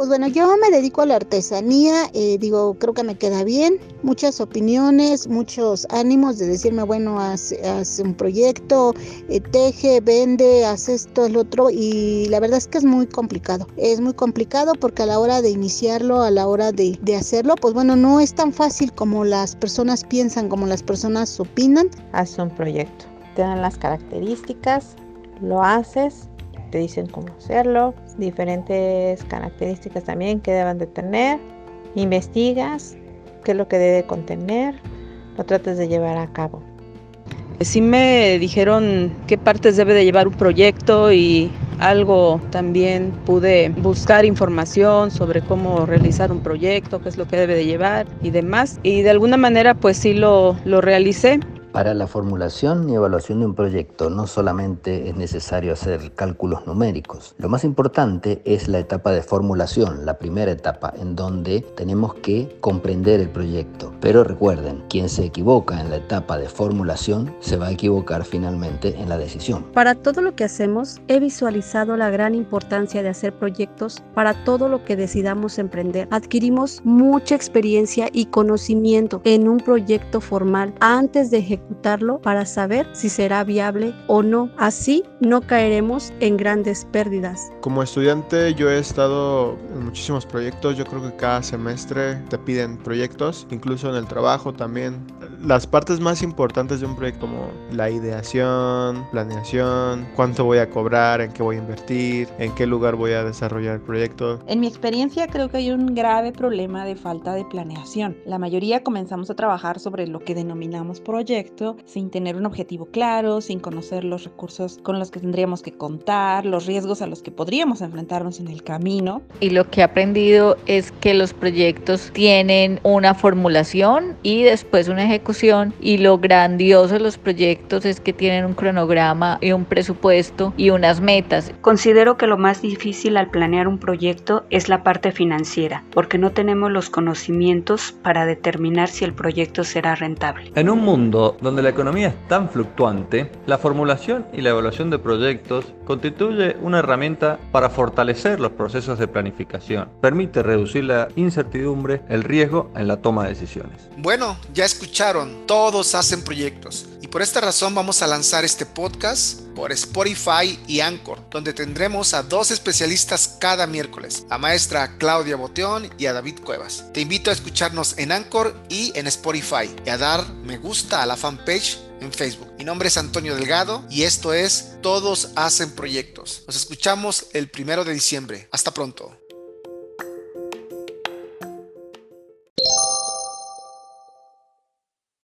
Pues bueno, yo me dedico a la artesanía, eh, digo, creo que me queda bien, muchas opiniones, muchos ánimos de decirme, bueno, haz, un proyecto, eh, teje, vende, haz esto, el otro, y la verdad es que es muy complicado, es muy complicado porque a la hora de iniciarlo, a la hora de, de hacerlo, pues bueno, no es tan fácil como las personas piensan, como las personas opinan. Haz un proyecto, te dan las características, lo haces te dicen cómo hacerlo, diferentes características también que deben de tener, investigas qué es lo que debe contener, lo tratas de llevar a cabo. Sí me dijeron qué partes debe de llevar un proyecto y algo también pude buscar información sobre cómo realizar un proyecto, qué es lo que debe de llevar y demás. Y de alguna manera pues sí lo, lo realicé. Para la formulación y evaluación de un proyecto no solamente es necesario hacer cálculos numéricos, lo más importante es la etapa de formulación, la primera etapa en donde tenemos que comprender el proyecto. Pero recuerden, quien se equivoca en la etapa de formulación se va a equivocar finalmente en la decisión. Para todo lo que hacemos, he visualizado la gran importancia de hacer proyectos para todo lo que decidamos emprender. Adquirimos mucha experiencia y conocimiento en un proyecto formal antes de ejecutar para saber si será viable o no. Así no caeremos en grandes pérdidas. Como estudiante yo he estado en muchísimos proyectos, yo creo que cada semestre te piden proyectos, incluso en el trabajo también las partes más importantes de un proyecto como la ideación, planeación, cuánto voy a cobrar, en qué voy a invertir, en qué lugar voy a desarrollar el proyecto. En mi experiencia creo que hay un grave problema de falta de planeación. La mayoría comenzamos a trabajar sobre lo que denominamos proyecto sin tener un objetivo claro, sin conocer los recursos con los que tendríamos que contar, los riesgos a los que podríamos enfrentarnos en el camino. Y lo que he aprendido es que los proyectos tienen una formulación y después una ejecución y lo grandioso de los proyectos es que tienen un cronograma y un presupuesto y unas metas. Considero que lo más difícil al planear un proyecto es la parte financiera, porque no tenemos los conocimientos para determinar si el proyecto será rentable. En un mundo donde la economía es tan fluctuante, la formulación y la evaluación de proyectos constituye una herramienta para fortalecer los procesos de planificación. Permite reducir la incertidumbre, el riesgo en la toma de decisiones. Bueno, ya todos hacen proyectos. Y por esta razón vamos a lanzar este podcast por Spotify y Anchor, donde tendremos a dos especialistas cada miércoles, a maestra Claudia Boteón y a David Cuevas. Te invito a escucharnos en Anchor y en Spotify y a dar me gusta a la fanpage en Facebook. Mi nombre es Antonio Delgado y esto es Todos hacen proyectos. Nos escuchamos el primero de diciembre. Hasta pronto.